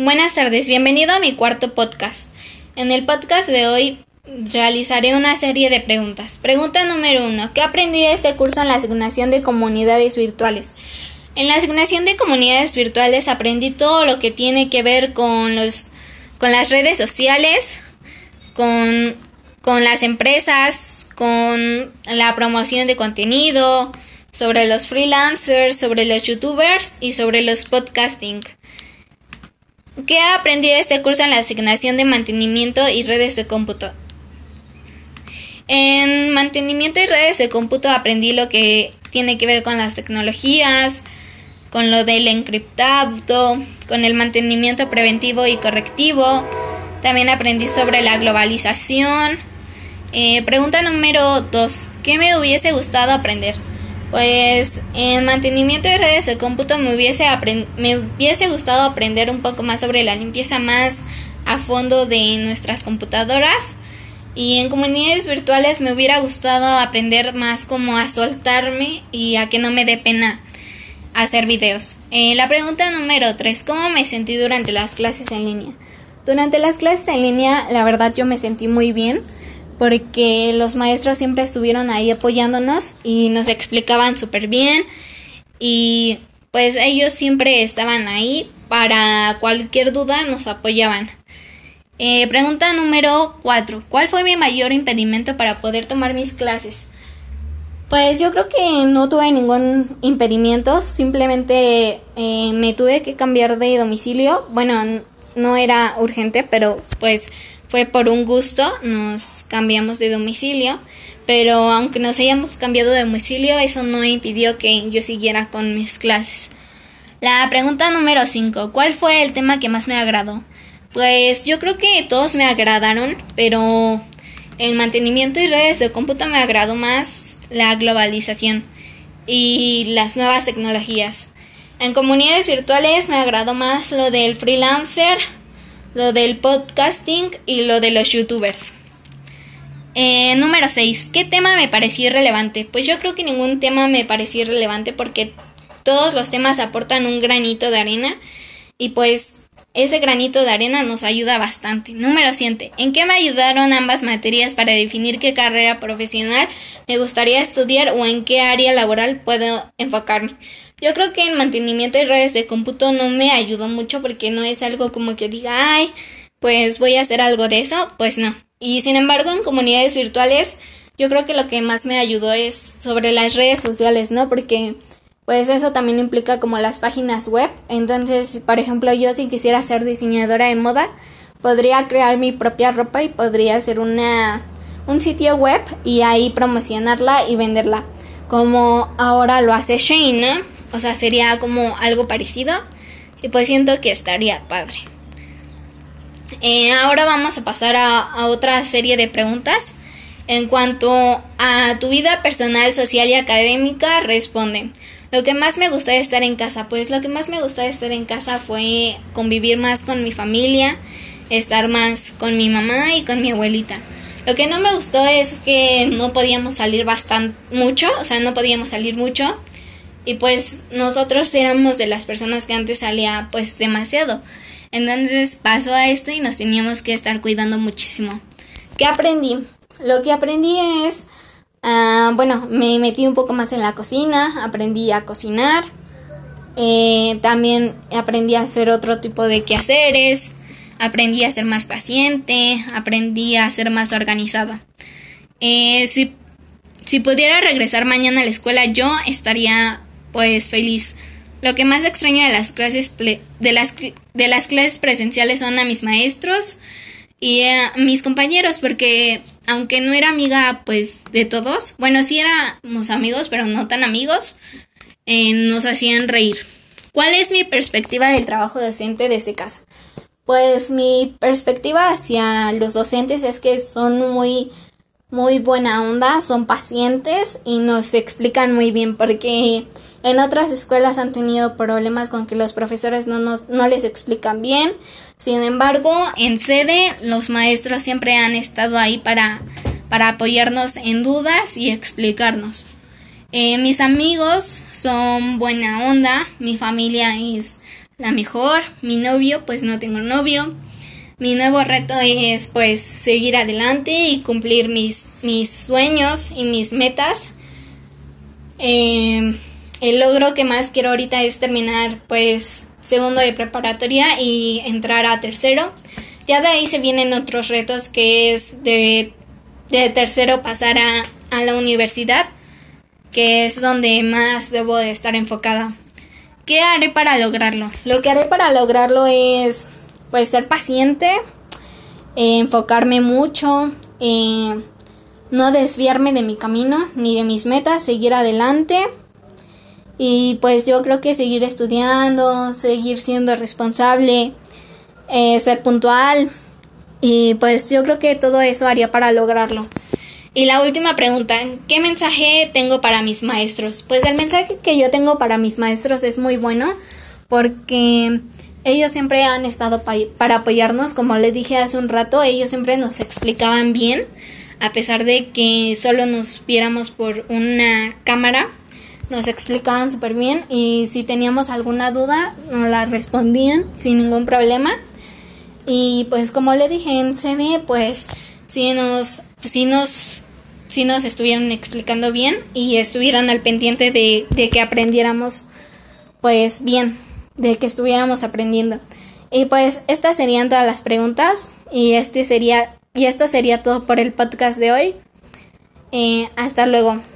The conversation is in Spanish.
Buenas tardes, bienvenido a mi cuarto podcast. En el podcast de hoy realizaré una serie de preguntas. Pregunta número uno. ¿Qué aprendí de este curso en la asignación de comunidades virtuales? En la asignación de comunidades virtuales aprendí todo lo que tiene que ver con los con las redes sociales, con, con las empresas, con la promoción de contenido, sobre los freelancers, sobre los youtubers y sobre los podcasting. ¿Qué aprendí de este curso en la asignación de mantenimiento y redes de cómputo? En mantenimiento y redes de cómputo aprendí lo que tiene que ver con las tecnologías, con lo del encriptado, con el mantenimiento preventivo y correctivo. También aprendí sobre la globalización. Eh, pregunta número 2. ¿Qué me hubiese gustado aprender? Pues en mantenimiento de redes de cómputo me hubiese, me hubiese gustado aprender un poco más sobre la limpieza más a fondo de nuestras computadoras. Y en comunidades virtuales me hubiera gustado aprender más como a soltarme y a que no me dé pena hacer videos. Eh, la pregunta número 3. ¿Cómo me sentí durante las clases en línea? Durante las clases en línea, la verdad yo me sentí muy bien porque los maestros siempre estuvieron ahí apoyándonos y nos explicaban súper bien y pues ellos siempre estaban ahí para cualquier duda nos apoyaban. Eh, pregunta número 4. ¿Cuál fue mi mayor impedimento para poder tomar mis clases? Pues yo creo que no tuve ningún impedimento, simplemente eh, me tuve que cambiar de domicilio. Bueno, no era urgente, pero pues fue por un gusto, nos cambiamos de domicilio, pero aunque nos hayamos cambiado de domicilio, eso no impidió que yo siguiera con mis clases. La pregunta número 5. ¿Cuál fue el tema que más me agradó? Pues yo creo que todos me agradaron, pero el mantenimiento y redes de cómputo me agradó más la globalización y las nuevas tecnologías. En comunidades virtuales me agradó más lo del freelancer, lo del podcasting y lo de los youtubers. Eh, número 6. ¿Qué tema me pareció irrelevante? Pues yo creo que ningún tema me pareció irrelevante porque todos los temas aportan un granito de arena y pues ese granito de arena nos ayuda bastante. Número 7. ¿En qué me ayudaron ambas materias para definir qué carrera profesional me gustaría estudiar o en qué área laboral puedo enfocarme? Yo creo que en mantenimiento y redes de cómputo no me ayudó mucho porque no es algo como que diga, ay, pues voy a hacer algo de eso, pues no. Y sin embargo, en comunidades virtuales, yo creo que lo que más me ayudó es sobre las redes sociales, ¿no? Porque pues eso también implica como las páginas web. Entonces, por ejemplo, yo si quisiera ser diseñadora de moda, podría crear mi propia ropa y podría hacer una un sitio web y ahí promocionarla y venderla. Como ahora lo hace Shane, ¿no? O sea, sería como algo parecido. Y pues siento que estaría padre. Eh, ahora vamos a pasar a, otra serie de preguntas. En cuanto a tu vida personal, social y académica, responde. Lo que más me gustó de estar en casa, pues lo que más me gustó de estar en casa fue convivir más con mi familia, estar más con mi mamá y con mi abuelita. Lo que no me gustó es que no podíamos salir bastante mucho, o sea, no podíamos salir mucho y pues nosotros éramos de las personas que antes salía pues demasiado. Entonces pasó a esto y nos teníamos que estar cuidando muchísimo. ¿Qué aprendí? Lo que aprendí es, uh, bueno, me metí un poco más en la cocina, aprendí a cocinar, eh, también aprendí a hacer otro tipo de quehaceres, aprendí a ser más paciente, aprendí a ser más organizada. Eh, si, si pudiera regresar mañana a la escuela, yo estaría pues feliz. Lo que más extraño de las clases de las, de las clases presenciales son a mis maestros y a mis compañeros porque aunque no era amiga pues de todos, bueno, sí éramos amigos, pero no tan amigos, eh, nos hacían reír. ¿Cuál es mi perspectiva del trabajo docente desde casa? Pues mi perspectiva hacia los docentes es que son muy muy buena onda, son pacientes y nos explican muy bien porque en otras escuelas han tenido problemas con que los profesores no, nos, no les explican bien. Sin embargo, en sede los maestros siempre han estado ahí para, para apoyarnos en dudas y explicarnos. Eh, mis amigos son buena onda, mi familia es la mejor. Mi novio, pues no tengo novio. Mi nuevo reto es pues seguir adelante y cumplir mis, mis sueños y mis metas. Eh, el logro que más quiero ahorita es terminar pues segundo de preparatoria y entrar a tercero. Ya de ahí se vienen otros retos que es de, de tercero pasar a, a la universidad, que es donde más debo de estar enfocada. ¿Qué haré para lograrlo? Lo que haré para lograrlo es pues ser paciente, enfocarme mucho, eh, no desviarme de mi camino ni de mis metas, seguir adelante y pues yo creo que seguir estudiando, seguir siendo responsable, eh, ser puntual y pues yo creo que todo eso haría para lograrlo. Y la última pregunta, ¿qué mensaje tengo para mis maestros? Pues el mensaje que yo tengo para mis maestros es muy bueno porque ellos siempre han estado para apoyarnos, como les dije hace un rato, ellos siempre nos explicaban bien, a pesar de que solo nos viéramos por una cámara, nos explicaban súper bien y si teníamos alguna duda nos la respondían sin ningún problema. Y pues como le dije en CD, pues si nos, si nos si nos estuvieran explicando bien y estuvieran al pendiente de, de que aprendiéramos pues bien, de que estuviéramos aprendiendo. Y pues estas serían todas las preguntas y este sería y esto sería todo por el podcast de hoy. Eh, hasta luego.